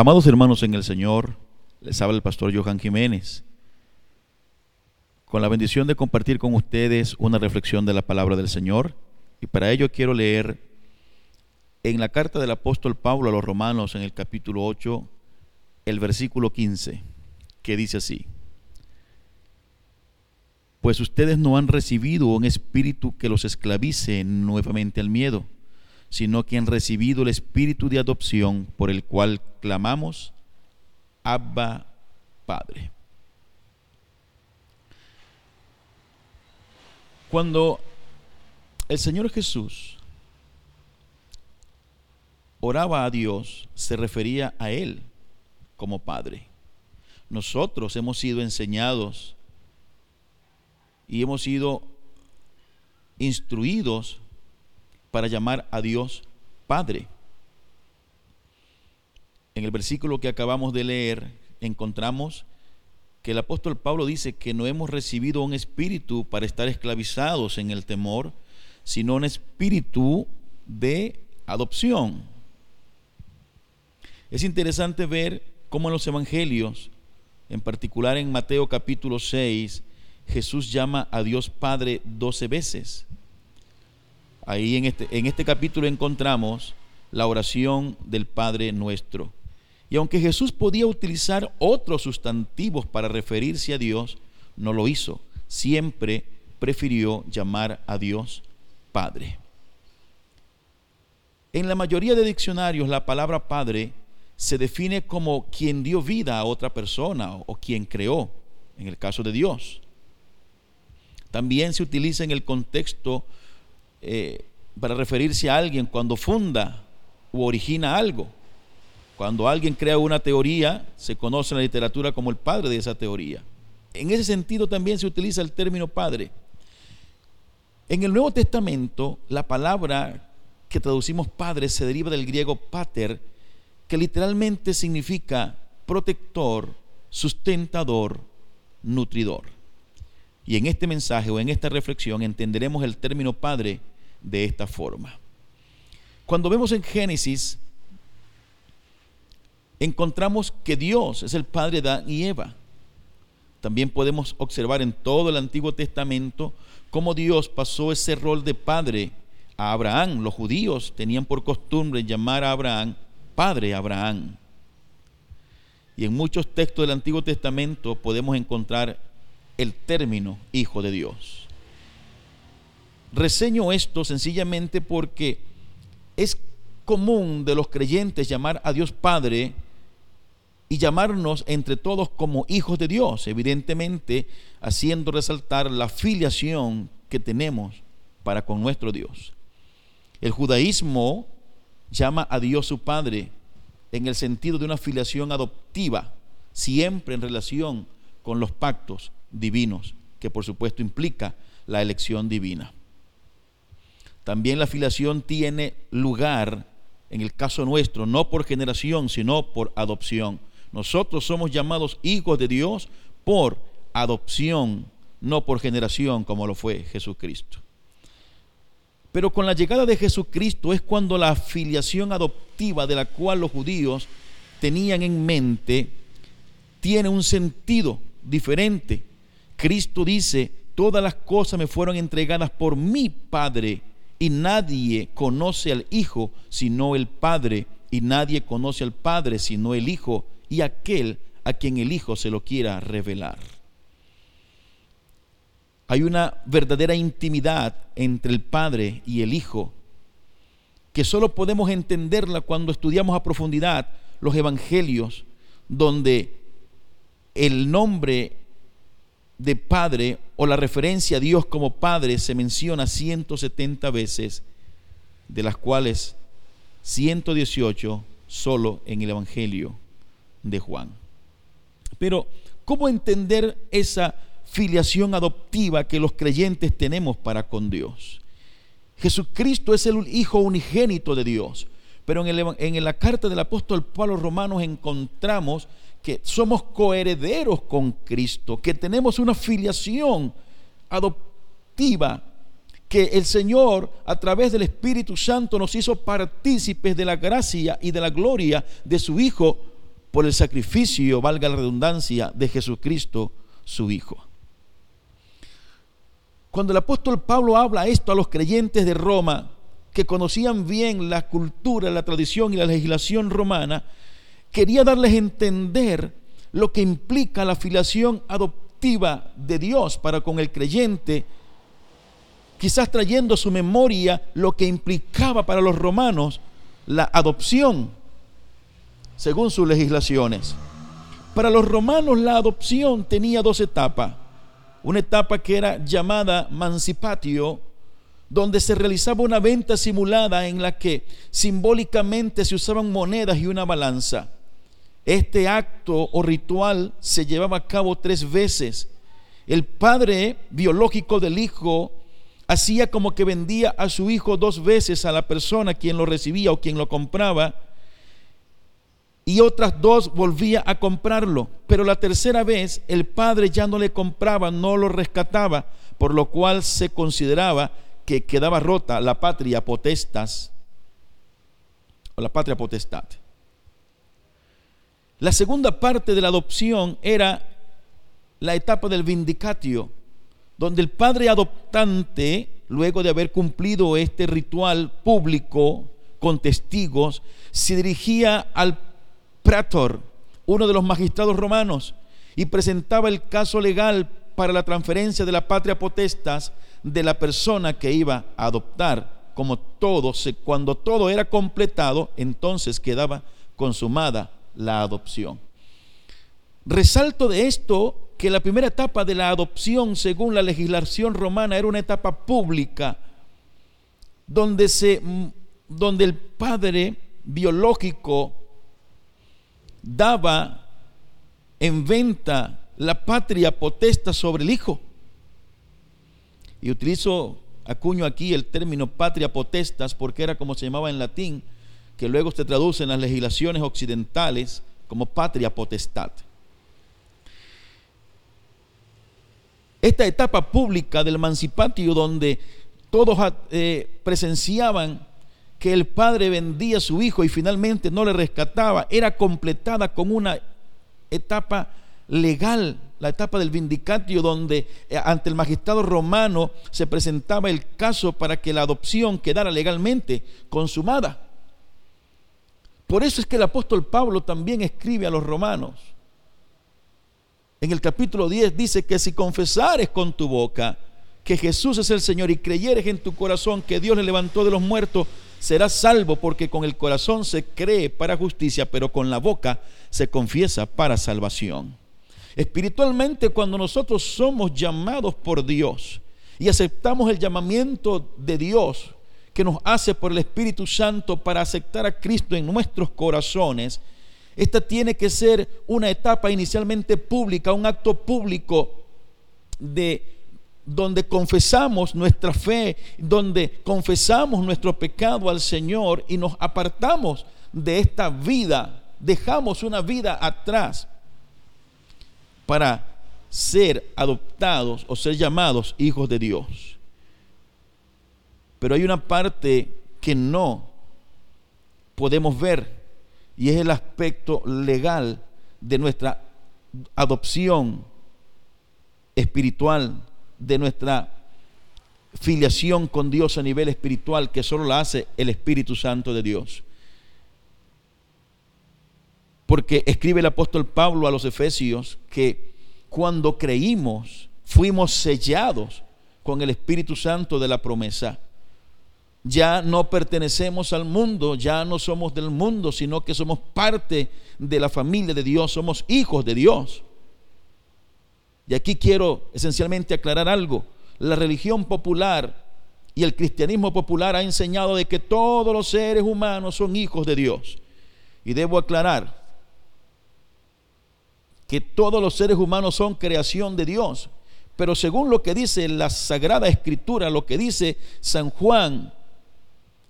Amados hermanos en el Señor, les habla el pastor Johan Jiménez, con la bendición de compartir con ustedes una reflexión de la palabra del Señor. Y para ello quiero leer en la carta del apóstol Pablo a los romanos en el capítulo 8, el versículo 15, que dice así. Pues ustedes no han recibido un espíritu que los esclavice nuevamente al miedo sino que han recibido el espíritu de adopción por el cual clamamos, Abba Padre. Cuando el Señor Jesús oraba a Dios, se refería a Él como Padre. Nosotros hemos sido enseñados y hemos sido instruidos para llamar a Dios Padre. En el versículo que acabamos de leer encontramos que el apóstol Pablo dice que no hemos recibido un espíritu para estar esclavizados en el temor, sino un espíritu de adopción. Es interesante ver cómo en los evangelios, en particular en Mateo capítulo 6, Jesús llama a Dios Padre doce veces. Ahí en este, en este capítulo encontramos la oración del Padre nuestro. Y aunque Jesús podía utilizar otros sustantivos para referirse a Dios, no lo hizo. Siempre prefirió llamar a Dios Padre. En la mayoría de diccionarios la palabra Padre se define como quien dio vida a otra persona o quien creó, en el caso de Dios. También se utiliza en el contexto eh, para referirse a alguien cuando funda u origina algo. Cuando alguien crea una teoría, se conoce en la literatura como el padre de esa teoría. En ese sentido también se utiliza el término padre. En el Nuevo Testamento, la palabra que traducimos padre se deriva del griego pater, que literalmente significa protector, sustentador, nutridor. Y en este mensaje o en esta reflexión entenderemos el término Padre de esta forma. Cuando vemos en Génesis, encontramos que Dios es el Padre de Adán y Eva. También podemos observar en todo el Antiguo Testamento cómo Dios pasó ese rol de padre a Abraham. Los judíos tenían por costumbre llamar a Abraham Padre Abraham. Y en muchos textos del Antiguo Testamento podemos encontrar el término Hijo de Dios. Reseño esto sencillamente porque es común de los creyentes llamar a Dios Padre y llamarnos entre todos como hijos de Dios, evidentemente haciendo resaltar la filiación que tenemos para con nuestro Dios. El judaísmo llama a Dios su Padre en el sentido de una filiación adoptiva, siempre en relación con los pactos divinos, que por supuesto implica la elección divina. También la filiación tiene lugar, en el caso nuestro, no por generación, sino por adopción. Nosotros somos llamados hijos de Dios por adopción, no por generación como lo fue Jesucristo. Pero con la llegada de Jesucristo es cuando la filiación adoptiva de la cual los judíos tenían en mente tiene un sentido diferente Cristo dice, todas las cosas me fueron entregadas por mi Padre y nadie conoce al Hijo sino el Padre y nadie conoce al Padre sino el Hijo y aquel a quien el Hijo se lo quiera revelar. Hay una verdadera intimidad entre el Padre y el Hijo que solo podemos entenderla cuando estudiamos a profundidad los evangelios donde el nombre de Padre o la referencia a Dios como Padre se menciona 170 veces, de las cuales 118 solo en el Evangelio de Juan. Pero, ¿cómo entender esa filiación adoptiva que los creyentes tenemos para con Dios? Jesucristo es el Hijo unigénito de Dios, pero en, en la carta del apóstol Pablo Romanos encontramos que somos coherederos con Cristo, que tenemos una filiación adoptiva, que el Señor a través del Espíritu Santo nos hizo partícipes de la gracia y de la gloria de su Hijo por el sacrificio, valga la redundancia, de Jesucristo, su Hijo. Cuando el apóstol Pablo habla esto a los creyentes de Roma, que conocían bien la cultura, la tradición y la legislación romana, quería darles a entender lo que implica la filiación adoptiva de Dios para con el creyente, quizás trayendo a su memoria lo que implicaba para los romanos la adopción, según sus legislaciones. Para los romanos la adopción tenía dos etapas. Una etapa que era llamada mancipatio, donde se realizaba una venta simulada en la que simbólicamente se usaban monedas y una balanza. Este acto o ritual se llevaba a cabo tres veces. El padre biológico del hijo hacía como que vendía a su hijo dos veces a la persona quien lo recibía o quien lo compraba y otras dos volvía a comprarlo. Pero la tercera vez el padre ya no le compraba, no lo rescataba, por lo cual se consideraba que quedaba rota la patria potestas o la patria potestad. La segunda parte de la adopción era la etapa del vindicatio, donde el padre adoptante, luego de haber cumplido este ritual público con testigos, se dirigía al prator, uno de los magistrados romanos, y presentaba el caso legal para la transferencia de la patria potestas de la persona que iba a adoptar. Como todo, cuando todo era completado, entonces quedaba consumada la adopción. Resalto de esto que la primera etapa de la adopción, según la legislación romana, era una etapa pública, donde, se, donde el padre biológico daba en venta la patria potesta sobre el hijo. Y utilizo, acuño aquí el término patria potestas porque era como se llamaba en latín, que luego se traduce en las legislaciones occidentales como patria potestad. Esta etapa pública del emancipatio donde todos eh, presenciaban que el padre vendía a su hijo y finalmente no le rescataba, era completada con una etapa legal, la etapa del vindicatio, donde eh, ante el magistrado romano se presentaba el caso para que la adopción quedara legalmente consumada. Por eso es que el apóstol Pablo también escribe a los romanos. En el capítulo 10 dice que si confesares con tu boca que Jesús es el Señor y creyeres en tu corazón que Dios le levantó de los muertos, serás salvo porque con el corazón se cree para justicia, pero con la boca se confiesa para salvación. Espiritualmente, cuando nosotros somos llamados por Dios y aceptamos el llamamiento de Dios, que nos hace por el Espíritu Santo para aceptar a Cristo en nuestros corazones, esta tiene que ser una etapa inicialmente pública, un acto público de donde confesamos nuestra fe, donde confesamos nuestro pecado al Señor y nos apartamos de esta vida, dejamos una vida atrás para ser adoptados o ser llamados hijos de Dios. Pero hay una parte que no podemos ver y es el aspecto legal de nuestra adopción espiritual, de nuestra filiación con Dios a nivel espiritual que solo la hace el Espíritu Santo de Dios. Porque escribe el apóstol Pablo a los Efesios que cuando creímos fuimos sellados con el Espíritu Santo de la promesa ya no pertenecemos al mundo, ya no somos del mundo, sino que somos parte de la familia de Dios, somos hijos de Dios. Y aquí quiero esencialmente aclarar algo. La religión popular y el cristianismo popular ha enseñado de que todos los seres humanos son hijos de Dios. Y debo aclarar que todos los seres humanos son creación de Dios. Pero según lo que dice la Sagrada Escritura, lo que dice San Juan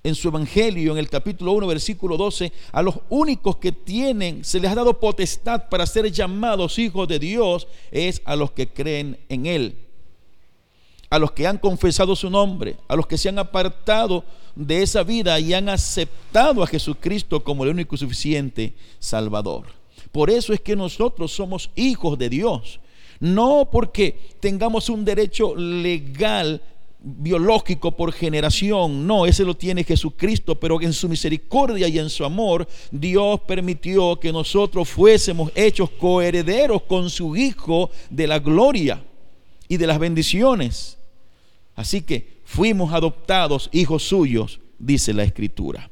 en su Evangelio, en el capítulo 1, versículo 12, a los únicos que tienen, se les ha dado potestad para ser llamados hijos de Dios, es a los que creen en Él, a los que han confesado su nombre, a los que se han apartado de esa vida y han aceptado a Jesucristo como el único y suficiente Salvador. Por eso es que nosotros somos hijos de Dios. No porque tengamos un derecho legal biológico por generación, no, ese lo tiene Jesucristo, pero en su misericordia y en su amor, Dios permitió que nosotros fuésemos hechos coherederos con su Hijo de la gloria y de las bendiciones. Así que fuimos adoptados hijos suyos, dice la Escritura.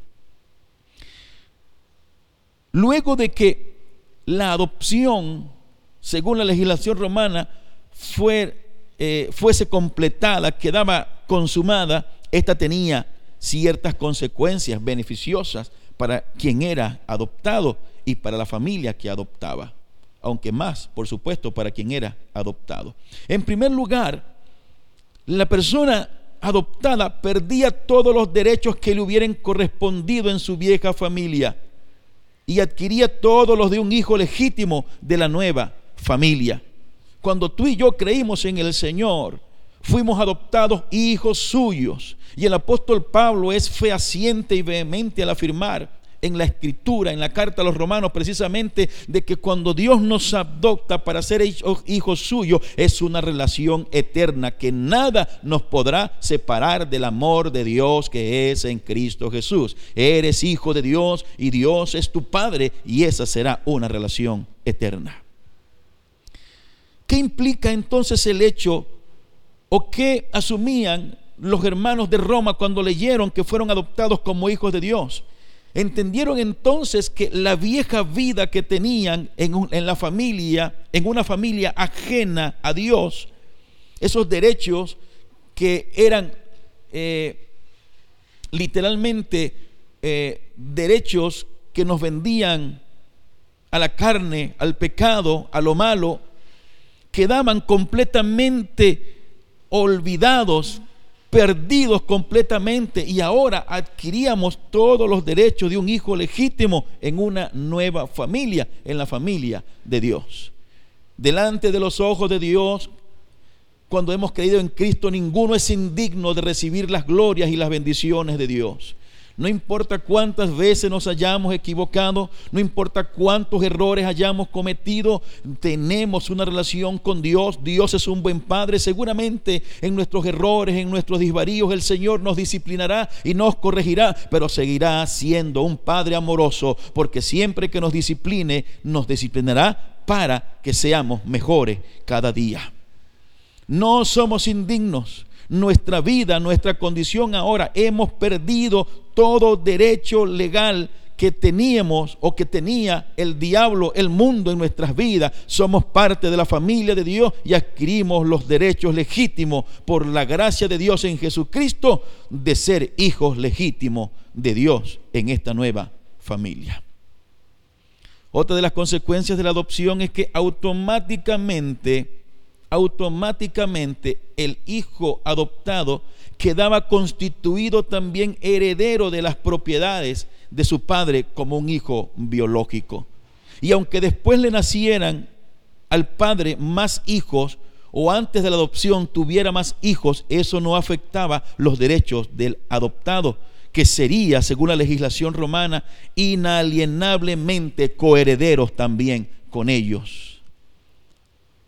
Luego de que la adopción, según la legislación romana, fue eh, fuese completada, quedaba consumada, esta tenía ciertas consecuencias beneficiosas para quien era adoptado y para la familia que adoptaba, aunque más, por supuesto, para quien era adoptado. En primer lugar, la persona adoptada perdía todos los derechos que le hubieran correspondido en su vieja familia y adquiría todos los de un hijo legítimo de la nueva familia. Cuando tú y yo creímos en el Señor, fuimos adoptados hijos suyos. Y el apóstol Pablo es fehaciente y vehemente al afirmar en la escritura, en la carta a los romanos, precisamente de que cuando Dios nos adopta para ser hijos suyos, es una relación eterna, que nada nos podrá separar del amor de Dios que es en Cristo Jesús. Eres hijo de Dios y Dios es tu Padre y esa será una relación eterna. ¿Qué implica entonces el hecho o qué asumían los hermanos de Roma cuando leyeron que fueron adoptados como hijos de Dios? Entendieron entonces que la vieja vida que tenían en, la familia, en una familia ajena a Dios, esos derechos que eran eh, literalmente eh, derechos que nos vendían a la carne, al pecado, a lo malo, quedaban completamente olvidados, perdidos completamente y ahora adquiríamos todos los derechos de un hijo legítimo en una nueva familia, en la familia de Dios. Delante de los ojos de Dios, cuando hemos creído en Cristo, ninguno es indigno de recibir las glorias y las bendiciones de Dios. No importa cuántas veces nos hayamos equivocado, no importa cuántos errores hayamos cometido, tenemos una relación con Dios. Dios es un buen Padre. Seguramente en nuestros errores, en nuestros disvaríos, el Señor nos disciplinará y nos corregirá, pero seguirá siendo un Padre amoroso, porque siempre que nos discipline, nos disciplinará para que seamos mejores cada día. No somos indignos nuestra vida, nuestra condición ahora. Hemos perdido todo derecho legal que teníamos o que tenía el diablo, el mundo en nuestras vidas. Somos parte de la familia de Dios y adquirimos los derechos legítimos por la gracia de Dios en Jesucristo de ser hijos legítimos de Dios en esta nueva familia. Otra de las consecuencias de la adopción es que automáticamente automáticamente el hijo adoptado quedaba constituido también heredero de las propiedades de su padre como un hijo biológico. Y aunque después le nacieran al padre más hijos, o antes de la adopción tuviera más hijos, eso no afectaba los derechos del adoptado, que sería, según la legislación romana, inalienablemente coherederos también con ellos.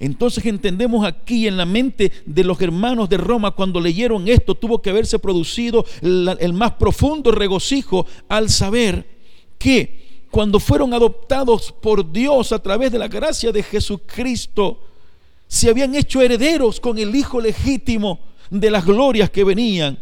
Entonces entendemos aquí en la mente de los hermanos de Roma cuando leyeron esto, tuvo que haberse producido el más profundo regocijo al saber que cuando fueron adoptados por Dios a través de la gracia de Jesucristo, se habían hecho herederos con el Hijo legítimo de las glorias que venían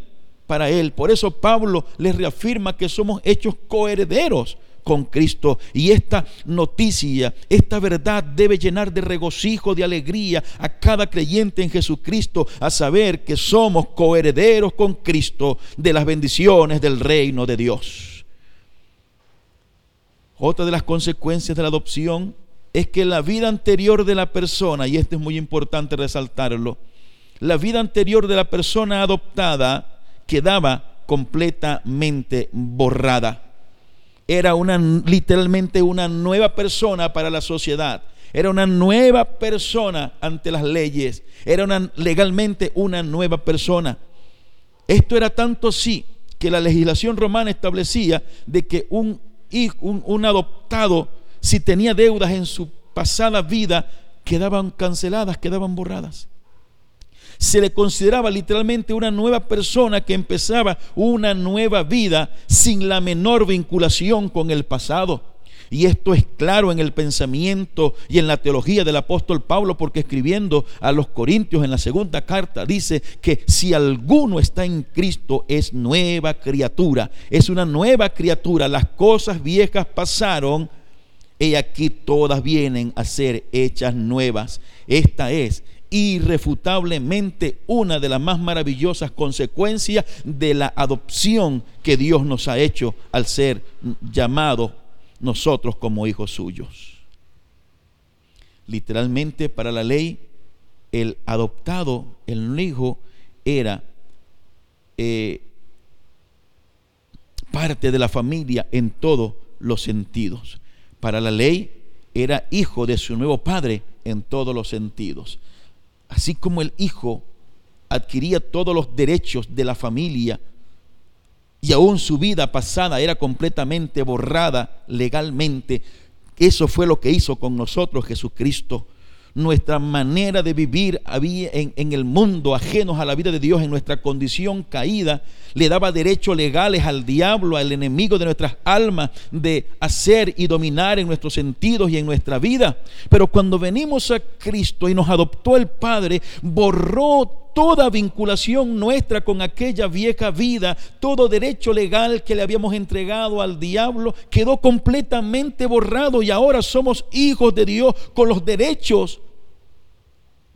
para Él. Por eso Pablo les reafirma que somos hechos coherederos con Cristo. Y esta noticia, esta verdad debe llenar de regocijo, de alegría a cada creyente en Jesucristo, a saber que somos coherederos con Cristo de las bendiciones del reino de Dios. Otra de las consecuencias de la adopción es que la vida anterior de la persona, y esto es muy importante resaltarlo, la vida anterior de la persona adoptada quedaba completamente borrada era una literalmente una nueva persona para la sociedad. Era una nueva persona ante las leyes. Era una, legalmente una nueva persona. Esto era tanto así que la legislación romana establecía de que un, un, un adoptado si tenía deudas en su pasada vida, quedaban canceladas, quedaban borradas. Se le consideraba literalmente una nueva persona que empezaba una nueva vida sin la menor vinculación con el pasado. Y esto es claro en el pensamiento y en la teología del apóstol Pablo, porque escribiendo a los Corintios en la segunda carta dice que si alguno está en Cristo es nueva criatura, es una nueva criatura, las cosas viejas pasaron y aquí todas vienen a ser hechas nuevas. Esta es irrefutablemente una de las más maravillosas consecuencias de la adopción que Dios nos ha hecho al ser llamados nosotros como hijos suyos. Literalmente para la ley, el adoptado, el hijo, era eh, parte de la familia en todos los sentidos. Para la ley era hijo de su nuevo padre en todos los sentidos. Así como el hijo adquiría todos los derechos de la familia y aún su vida pasada era completamente borrada legalmente, eso fue lo que hizo con nosotros Jesucristo nuestra manera de vivir en, en, el mundo, ajenos a la vida de Dios, en nuestra condición caída, le daba derechos legales al diablo, al enemigo de nuestras almas, de hacer y dominar en nuestros sentidos y en nuestra vida. Pero cuando venimos a Cristo y nos adoptó el Padre, borró toda vinculación nuestra con aquella vieja vida, todo derecho legal que le habíamos entregado al diablo, quedó completamente borrado y ahora somos hijos de Dios con los derechos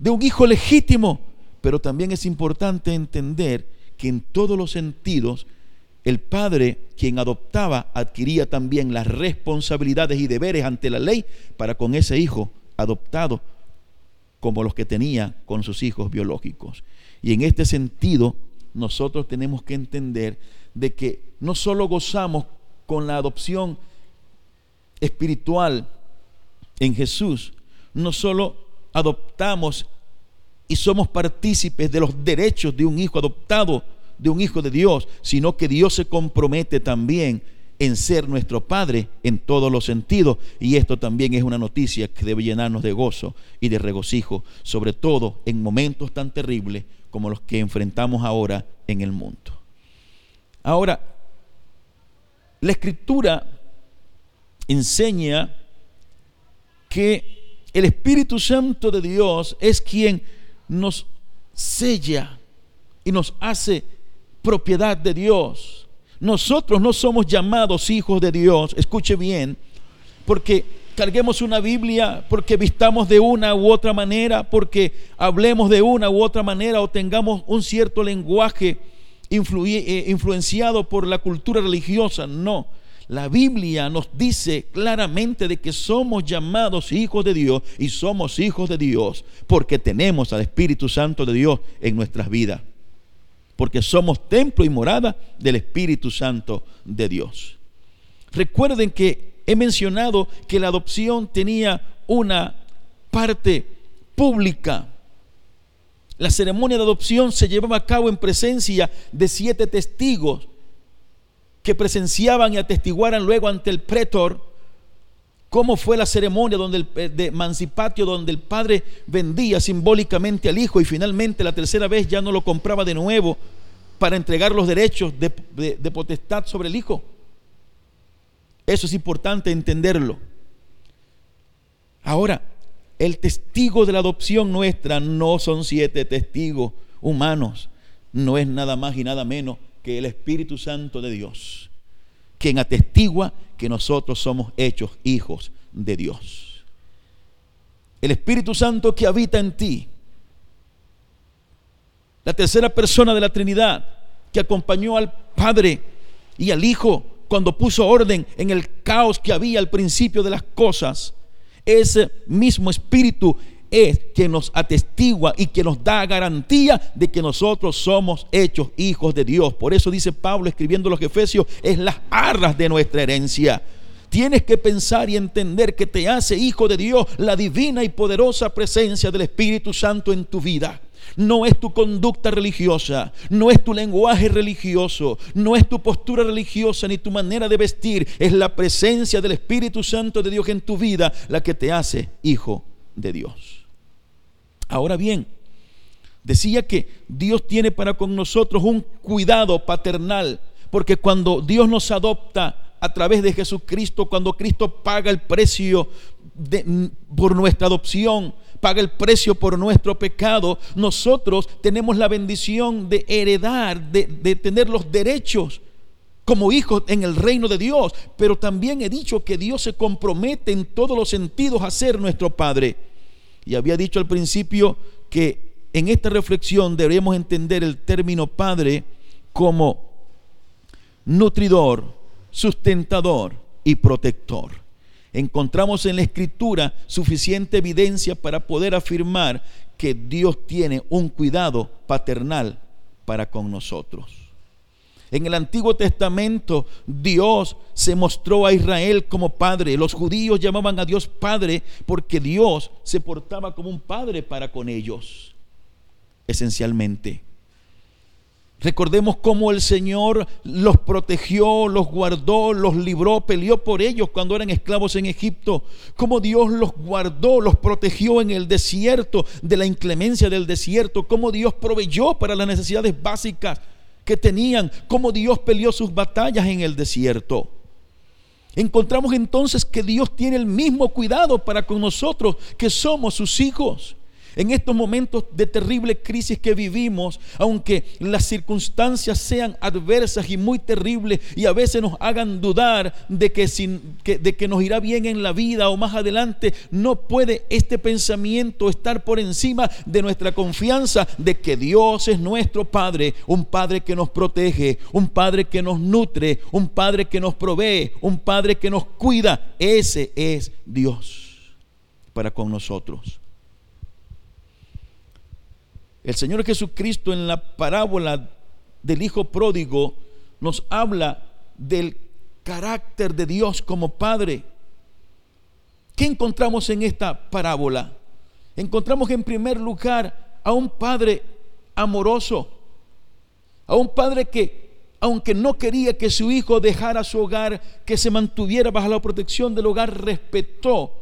de un hijo legítimo. Pero también es importante entender que en todos los sentidos el padre, quien adoptaba, adquiría también las responsabilidades y deberes ante la ley para con ese hijo adoptado como los que tenía con sus hijos biológicos. Y en este sentido, nosotros tenemos que entender de que no solo gozamos con la adopción espiritual en Jesús, no solo adoptamos y somos partícipes de los derechos de un hijo adoptado, de un hijo de Dios, sino que Dios se compromete también en ser nuestro Padre en todos los sentidos. Y esto también es una noticia que debe llenarnos de gozo y de regocijo, sobre todo en momentos tan terribles como los que enfrentamos ahora en el mundo. Ahora, la escritura enseña que el Espíritu Santo de Dios es quien nos sella y nos hace propiedad de Dios. Nosotros no somos llamados hijos de Dios, escuche bien, porque carguemos una Biblia, porque vistamos de una u otra manera, porque hablemos de una u otra manera o tengamos un cierto lenguaje eh, influenciado por la cultura religiosa. No, la Biblia nos dice claramente de que somos llamados hijos de Dios y somos hijos de Dios porque tenemos al Espíritu Santo de Dios en nuestras vidas. Porque somos templo y morada del Espíritu Santo de Dios. Recuerden que he mencionado que la adopción tenía una parte pública. La ceremonia de adopción se llevaba a cabo en presencia de siete testigos que presenciaban y atestiguaran luego ante el pretor cómo fue la ceremonia donde el, eh, de Mancipatio, donde el padre vendía simbólicamente al hijo y finalmente la tercera vez ya no lo compraba de nuevo para entregar los derechos de, de potestad sobre el hijo. Eso es importante entenderlo. Ahora, el testigo de la adopción nuestra no son siete testigos humanos, no es nada más y nada menos que el Espíritu Santo de Dios, quien atestigua que nosotros somos hechos hijos de Dios. El Espíritu Santo que habita en ti, la tercera persona de la Trinidad que acompañó al Padre y al Hijo cuando puso orden en el caos que había al principio de las cosas, ese mismo Espíritu es quien nos atestigua y que nos da garantía de que nosotros somos hechos hijos de Dios. Por eso dice Pablo escribiendo los Efesios, es las arras de nuestra herencia. Tienes que pensar y entender que te hace hijo de Dios la divina y poderosa presencia del Espíritu Santo en tu vida. No es tu conducta religiosa, no es tu lenguaje religioso, no es tu postura religiosa ni tu manera de vestir, es la presencia del Espíritu Santo de Dios en tu vida la que te hace hijo de Dios. Ahora bien, decía que Dios tiene para con nosotros un cuidado paternal, porque cuando Dios nos adopta a través de Jesucristo, cuando Cristo paga el precio por nuestra adopción, paga el precio por nuestro pecado, nosotros tenemos la bendición de heredar, de, de tener los derechos como hijos en el reino de Dios. Pero también he dicho que Dios se compromete en todos los sentidos a ser nuestro Padre. Y había dicho al principio que en esta reflexión deberíamos entender el término Padre como nutridor, sustentador y protector encontramos en la escritura suficiente evidencia para poder afirmar que Dios tiene un cuidado paternal para con nosotros. En el Antiguo Testamento Dios se mostró a Israel como padre. Los judíos llamaban a Dios padre porque Dios se portaba como un padre para con ellos, esencialmente. Recordemos cómo el Señor los protegió, los guardó, los libró, peleó por ellos cuando eran esclavos en Egipto. Cómo Dios los guardó, los protegió en el desierto, de la inclemencia del desierto. Cómo Dios proveyó para las necesidades básicas que tenían. Cómo Dios peleó sus batallas en el desierto. Encontramos entonces que Dios tiene el mismo cuidado para con nosotros que somos sus hijos. En estos momentos de terrible crisis que vivimos, aunque las circunstancias sean adversas y muy terribles y a veces nos hagan dudar de que, sin, de que nos irá bien en la vida o más adelante, no puede este pensamiento estar por encima de nuestra confianza de que Dios es nuestro Padre, un Padre que nos protege, un Padre que nos nutre, un Padre que nos provee, un Padre que nos cuida. Ese es Dios para con nosotros. El Señor Jesucristo en la parábola del Hijo Pródigo nos habla del carácter de Dios como Padre. ¿Qué encontramos en esta parábola? Encontramos en primer lugar a un Padre amoroso, a un Padre que, aunque no quería que su hijo dejara su hogar, que se mantuviera bajo la protección del hogar, respetó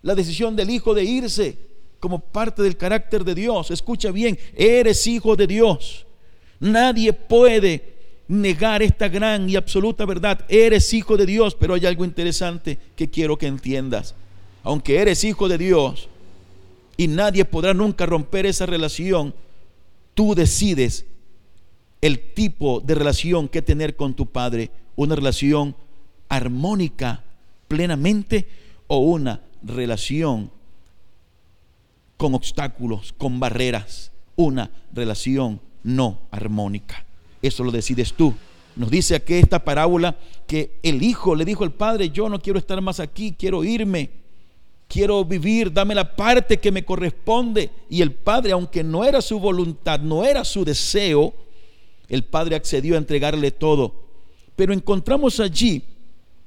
la decisión del hijo de irse como parte del carácter de Dios. Escucha bien, eres hijo de Dios. Nadie puede negar esta gran y absoluta verdad. Eres hijo de Dios, pero hay algo interesante que quiero que entiendas. Aunque eres hijo de Dios y nadie podrá nunca romper esa relación, tú decides el tipo de relación que tener con tu Padre. Una relación armónica plenamente o una relación con obstáculos, con barreras, una relación no armónica. Eso lo decides tú. Nos dice aquí esta parábola que el hijo le dijo al padre, yo no quiero estar más aquí, quiero irme, quiero vivir, dame la parte que me corresponde. Y el padre, aunque no era su voluntad, no era su deseo, el padre accedió a entregarle todo. Pero encontramos allí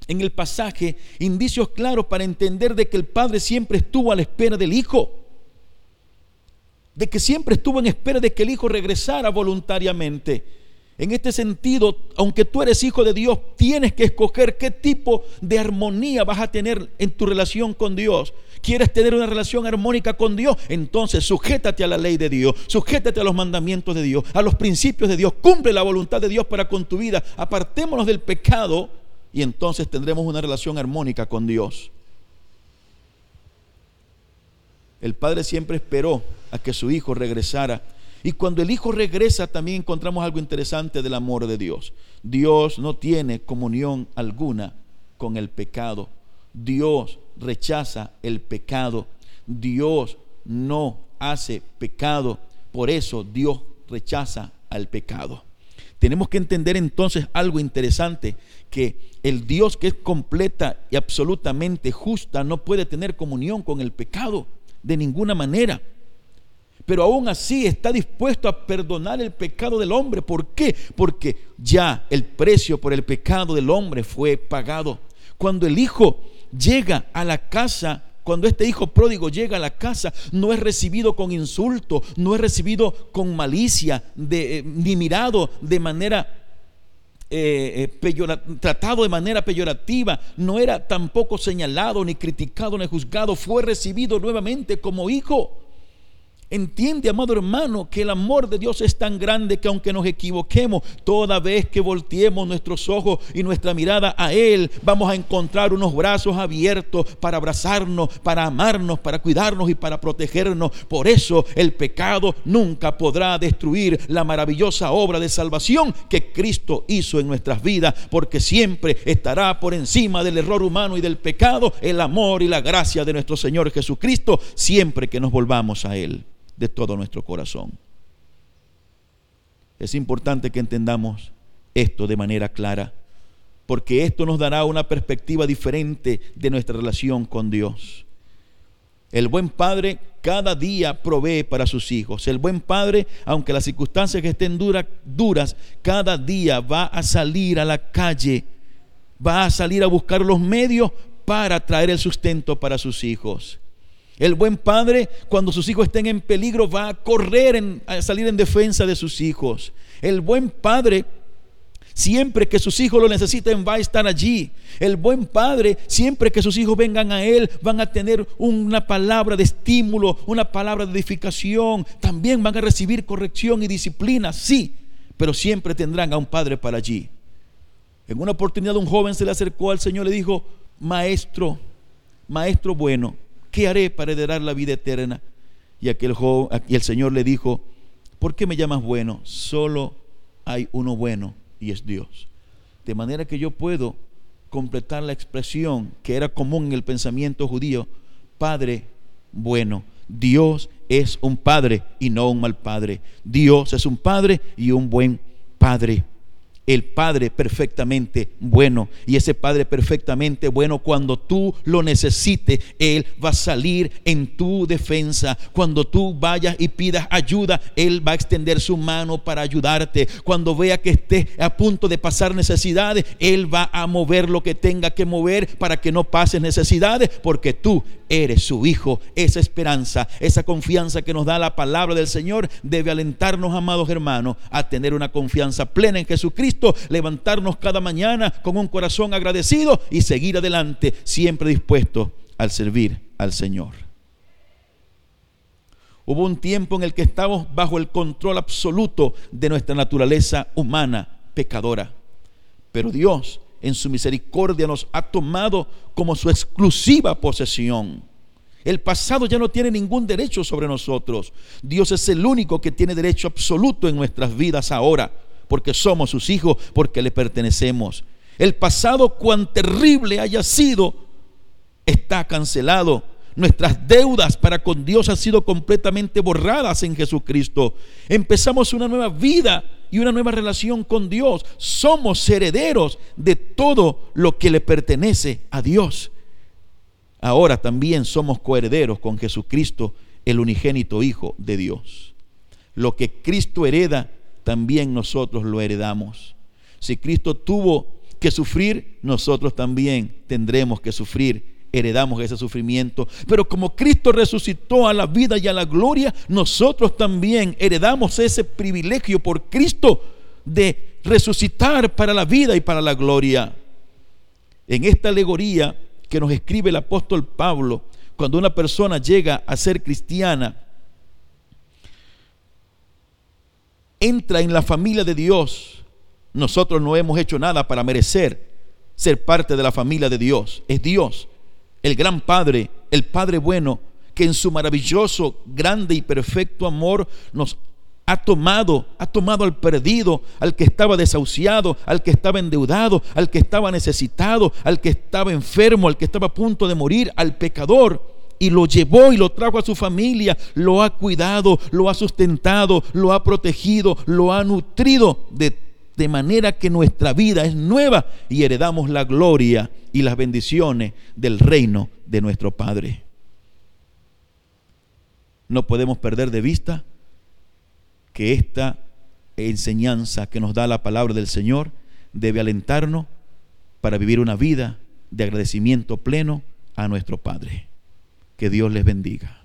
en el pasaje indicios claros para entender de que el padre siempre estuvo a la espera del hijo de que siempre estuvo en espera de que el Hijo regresara voluntariamente. En este sentido, aunque tú eres hijo de Dios, tienes que escoger qué tipo de armonía vas a tener en tu relación con Dios. ¿Quieres tener una relación armónica con Dios? Entonces sujétate a la ley de Dios, sujétate a los mandamientos de Dios, a los principios de Dios, cumple la voluntad de Dios para con tu vida. Apartémonos del pecado y entonces tendremos una relación armónica con Dios. El Padre siempre esperó a que su hijo regresara. Y cuando el hijo regresa también encontramos algo interesante del amor de Dios. Dios no tiene comunión alguna con el pecado. Dios rechaza el pecado. Dios no hace pecado. Por eso Dios rechaza al pecado. Tenemos que entender entonces algo interesante, que el Dios que es completa y absolutamente justa no puede tener comunión con el pecado de ninguna manera pero aún así está dispuesto a perdonar el pecado del hombre. ¿Por qué? Porque ya el precio por el pecado del hombre fue pagado. Cuando el hijo llega a la casa cuando este hijo pródigo llega a la casa, no es recibido con insulto, no es recibido con malicia, de, eh, ni mirado de manera eh, eh, tratado de manera peyorativa, no era tampoco señalado, ni criticado, ni juzgado, fue recibido nuevamente como hijo. Entiende, amado hermano, que el amor de Dios es tan grande que aunque nos equivoquemos, toda vez que volteemos nuestros ojos y nuestra mirada a Él, vamos a encontrar unos brazos abiertos para abrazarnos, para amarnos, para cuidarnos y para protegernos. Por eso el pecado nunca podrá destruir la maravillosa obra de salvación que Cristo hizo en nuestras vidas, porque siempre estará por encima del error humano y del pecado el amor y la gracia de nuestro Señor Jesucristo, siempre que nos volvamos a Él de todo nuestro corazón. Es importante que entendamos esto de manera clara, porque esto nos dará una perspectiva diferente de nuestra relación con Dios. El buen padre cada día provee para sus hijos. El buen padre, aunque las circunstancias estén duras, cada día va a salir a la calle, va a salir a buscar los medios para traer el sustento para sus hijos. El buen padre, cuando sus hijos estén en peligro, va a correr a salir en defensa de sus hijos. El buen padre, siempre que sus hijos lo necesiten, va a estar allí. El buen padre, siempre que sus hijos vengan a él, van a tener una palabra de estímulo, una palabra de edificación. También van a recibir corrección y disciplina, sí, pero siempre tendrán a un padre para allí. En una oportunidad un joven se le acercó al Señor y le dijo, maestro, maestro bueno, ¿qué haré para heredar la vida eterna? Y aquel joven, y el Señor le dijo, ¿por qué me llamas bueno? Solo hay uno bueno y es Dios. De manera que yo puedo completar la expresión que era común en el pensamiento judío, Padre bueno. Dios es un Padre y no un mal Padre. Dios es un Padre y un buen Padre el Padre perfectamente bueno. Y ese Padre perfectamente bueno, cuando tú lo necesites, Él va a salir en tu defensa. Cuando tú vayas y pidas ayuda, Él va a extender su mano para ayudarte. Cuando vea que estés a punto de pasar necesidades, Él va a mover lo que tenga que mover para que no pases necesidades, porque tú eres su hijo. Esa esperanza, esa confianza que nos da la palabra del Señor debe alentarnos, amados hermanos, a tener una confianza plena en Jesucristo levantarnos cada mañana con un corazón agradecido y seguir adelante, siempre dispuesto al servir al Señor. Hubo un tiempo en el que estábamos bajo el control absoluto de nuestra naturaleza humana pecadora. Pero Dios en su misericordia nos ha tomado como su exclusiva posesión. El pasado ya no tiene ningún derecho sobre nosotros. Dios es el único que tiene derecho absoluto en nuestras vidas ahora porque somos sus hijos, porque le pertenecemos. El pasado, cuán terrible haya sido, está cancelado. Nuestras deudas para con Dios han sido completamente borradas en Jesucristo. Empezamos una nueva vida y una nueva relación con Dios. Somos herederos de todo lo que le pertenece a Dios. Ahora también somos coherederos con Jesucristo, el unigénito Hijo de Dios. Lo que Cristo hereda también nosotros lo heredamos. Si Cristo tuvo que sufrir, nosotros también tendremos que sufrir. Heredamos ese sufrimiento. Pero como Cristo resucitó a la vida y a la gloria, nosotros también heredamos ese privilegio por Cristo de resucitar para la vida y para la gloria. En esta alegoría que nos escribe el apóstol Pablo, cuando una persona llega a ser cristiana, entra en la familia de Dios, nosotros no hemos hecho nada para merecer ser parte de la familia de Dios. Es Dios, el gran Padre, el Padre bueno, que en su maravilloso, grande y perfecto amor nos ha tomado, ha tomado al perdido, al que estaba desahuciado, al que estaba endeudado, al que estaba necesitado, al que estaba enfermo, al que estaba a punto de morir, al pecador y lo llevó y lo trajo a su familia, lo ha cuidado, lo ha sustentado, lo ha protegido, lo ha nutrido de, de manera que nuestra vida es nueva y heredamos la gloria y las bendiciones del reino de nuestro Padre. No podemos perder de vista que esta enseñanza que nos da la palabra del Señor debe alentarnos para vivir una vida de agradecimiento pleno a nuestro Padre. Que Dios les bendiga.